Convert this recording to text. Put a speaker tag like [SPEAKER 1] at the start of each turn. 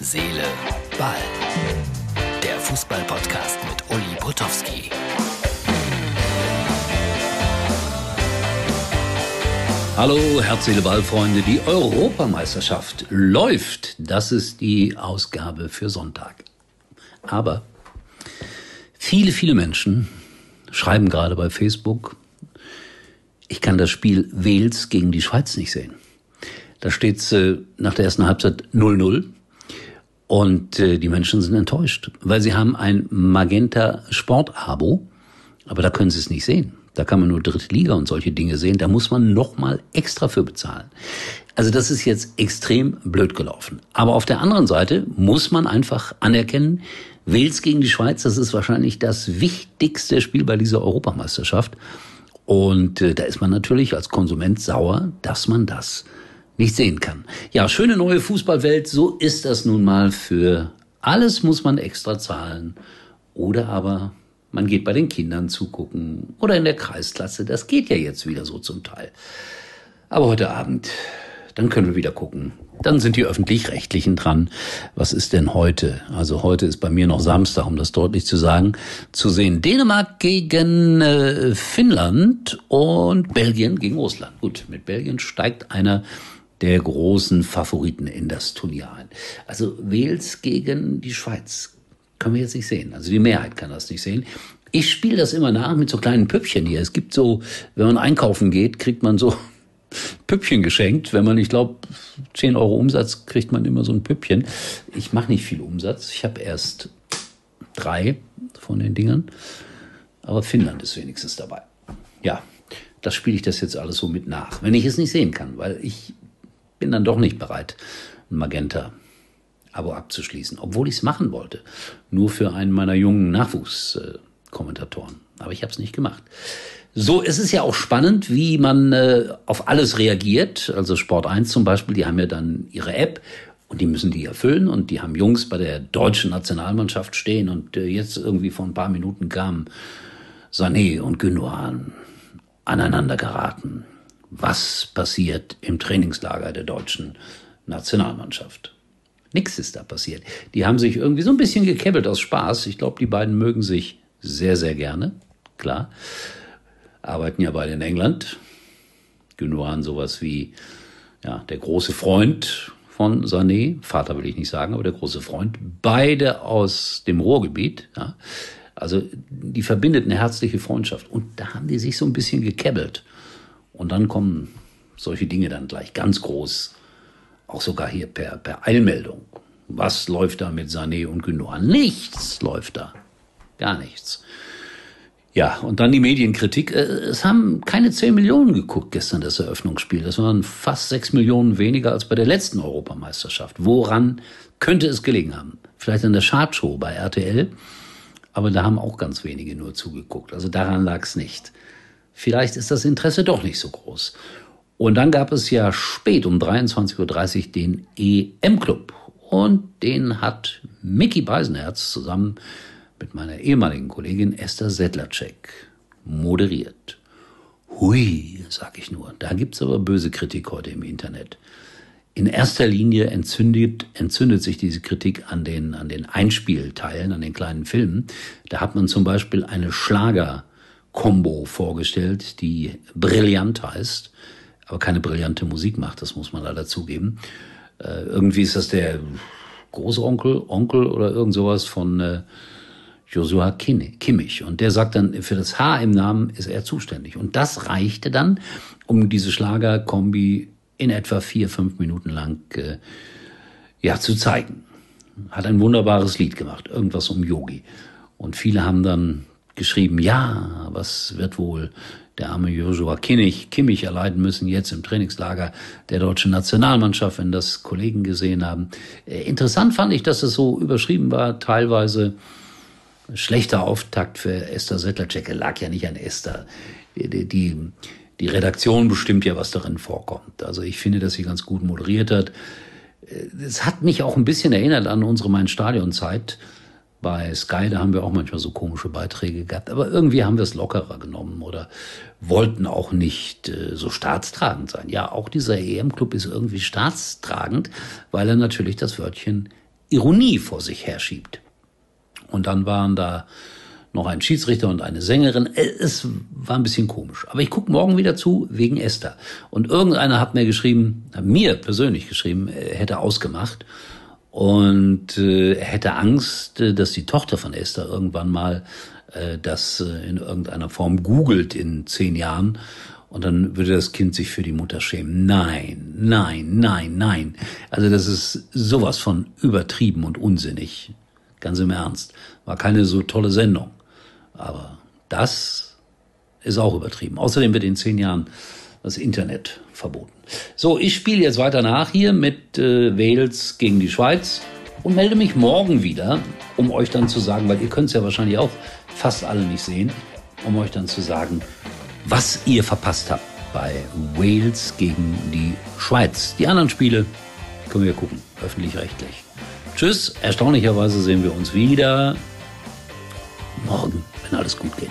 [SPEAKER 1] Seele, Ball. Der Fußball-Podcast mit Uli Potowski.
[SPEAKER 2] Hallo, Herz, Seele, Ball, Freunde. Die Europameisterschaft läuft. Das ist die Ausgabe für Sonntag. Aber viele, viele Menschen schreiben gerade bei Facebook, ich kann das Spiel Wales gegen die Schweiz nicht sehen. Da steht äh, nach der ersten Halbzeit 0-0. Und äh, die Menschen sind enttäuscht, weil sie haben ein Magenta Sport-Abo, aber da können sie es nicht sehen. Da kann man nur dritte Liga und solche Dinge sehen. Da muss man nochmal extra für bezahlen. Also das ist jetzt extrem blöd gelaufen. Aber auf der anderen Seite muss man einfach anerkennen, Wales gegen die Schweiz, das ist wahrscheinlich das wichtigste Spiel bei dieser Europameisterschaft. Und äh, da ist man natürlich als Konsument sauer, dass man das nicht sehen kann. Ja, schöne neue Fußballwelt, so ist das nun mal für alles muss man extra zahlen. Oder aber man geht bei den Kindern zugucken oder in der Kreisklasse. Das geht ja jetzt wieder so zum Teil. Aber heute Abend, dann können wir wieder gucken. Dann sind die öffentlich-rechtlichen dran. Was ist denn heute? Also heute ist bei mir noch Samstag, um das deutlich zu sagen, zu sehen Dänemark gegen äh, Finnland und Belgien gegen Russland. Gut, mit Belgien steigt einer der großen Favoriten in das Turnier ein. Also Wales gegen die Schweiz können wir jetzt nicht sehen. Also die Mehrheit kann das nicht sehen. Ich spiele das immer nach mit so kleinen Püppchen hier. Es gibt so, wenn man einkaufen geht, kriegt man so Püppchen geschenkt. Wenn man, ich glaube, 10 Euro Umsatz kriegt man immer so ein Püppchen. Ich mache nicht viel Umsatz. Ich habe erst drei von den Dingern. Aber Finnland ist wenigstens dabei. Ja, das spiele ich das jetzt alles so mit nach. Wenn ich es nicht sehen kann, weil ich bin dann doch nicht bereit, ein Magenta-Abo abzuschließen, obwohl ich es machen wollte. Nur für einen meiner jungen Nachwuchskommentatoren. Aber ich habe es nicht gemacht. So, es ist ja auch spannend, wie man äh, auf alles reagiert. Also Sport 1 zum Beispiel, die haben ja dann ihre App und die müssen die erfüllen und die haben Jungs bei der deutschen Nationalmannschaft stehen und äh, jetzt irgendwie vor ein paar Minuten kamen Sané und Gündogan aneinander geraten was passiert im Trainingslager der deutschen Nationalmannschaft. Nichts ist da passiert. Die haben sich irgendwie so ein bisschen gekebbelt aus Spaß. Ich glaube, die beiden mögen sich sehr, sehr gerne. Klar. Arbeiten ja beide in England. Gündogan sowas wie ja, der große Freund von Sané, Vater will ich nicht sagen, aber der große Freund, beide aus dem Ruhrgebiet. Ja. Also die verbindet eine herzliche Freundschaft. Und da haben die sich so ein bisschen gekebbelt. Und dann kommen solche Dinge dann gleich ganz groß, auch sogar hier per, per Eilmeldung. Was läuft da mit Sané und Gündogan? Nichts läuft da. Gar nichts. Ja, und dann die Medienkritik. Äh, es haben keine 10 Millionen geguckt gestern, das Eröffnungsspiel. Das waren fast 6 Millionen weniger als bei der letzten Europameisterschaft. Woran könnte es gelegen haben? Vielleicht an der Chartshow bei RTL. Aber da haben auch ganz wenige nur zugeguckt. Also daran lag es nicht vielleicht ist das Interesse doch nicht so groß. Und dann gab es ja spät um 23.30 Uhr den EM-Club. Und den hat Mickey Beisenherz zusammen mit meiner ehemaligen Kollegin Esther Sedlacek moderiert. Hui, sag ich nur. Da gibt's aber böse Kritik heute im Internet. In erster Linie entzündet, entzündet sich diese Kritik an den, an den Einspielteilen, an den kleinen Filmen. Da hat man zum Beispiel eine Schlager- Combo vorgestellt, die brillant heißt, aber keine brillante Musik macht, das muss man leider zugeben. Äh, irgendwie ist das der Großonkel, Onkel oder irgend sowas von äh, Joshua Kimmich. Und der sagt dann, für das H im Namen ist er zuständig. Und das reichte dann, um diese Schlagerkombi in etwa vier, fünf Minuten lang äh, ja, zu zeigen. Hat ein wunderbares Lied gemacht, irgendwas um Yogi. Und viele haben dann geschrieben, ja, was wird wohl der arme Joshua Kimmich, Kimmich erleiden müssen jetzt im Trainingslager der deutschen Nationalmannschaft, wenn das Kollegen gesehen haben. Äh, interessant fand ich, dass es so überschrieben war, teilweise schlechter Auftakt für Esther Settlercheck. Lag ja nicht an Esther. Die, die, die Redaktion bestimmt ja, was darin vorkommt. Also ich finde, dass sie ganz gut moderiert hat. Äh, es hat mich auch ein bisschen erinnert an unsere Main-Stadion-Zeit bei Sky, da haben wir auch manchmal so komische Beiträge gehabt, aber irgendwie haben wir es lockerer genommen oder wollten auch nicht äh, so staatstragend sein. Ja, auch dieser EM-Club ist irgendwie staatstragend, weil er natürlich das Wörtchen Ironie vor sich herschiebt. Und dann waren da noch ein Schiedsrichter und eine Sängerin. Äh, es war ein bisschen komisch. Aber ich gucke morgen wieder zu wegen Esther. Und irgendeiner hat mir geschrieben, mir persönlich geschrieben, er hätte ausgemacht und äh, hätte Angst, äh, dass die Tochter von Esther irgendwann mal äh, das äh, in irgendeiner Form googelt in zehn Jahren und dann würde das Kind sich für die Mutter schämen. Nein, nein, nein, nein. Also das ist sowas von übertrieben und unsinnig. Ganz im Ernst. War keine so tolle Sendung. Aber das ist auch übertrieben. Außerdem wird in zehn Jahren das Internet verboten. So, ich spiele jetzt weiter nach hier mit äh, Wales gegen die Schweiz und melde mich morgen wieder, um euch dann zu sagen, weil ihr könnt es ja wahrscheinlich auch fast alle nicht sehen, um euch dann zu sagen, was ihr verpasst habt bei Wales gegen die Schweiz. Die anderen Spiele können wir gucken, öffentlich-rechtlich. Tschüss, erstaunlicherweise sehen wir uns wieder morgen, wenn alles gut geht.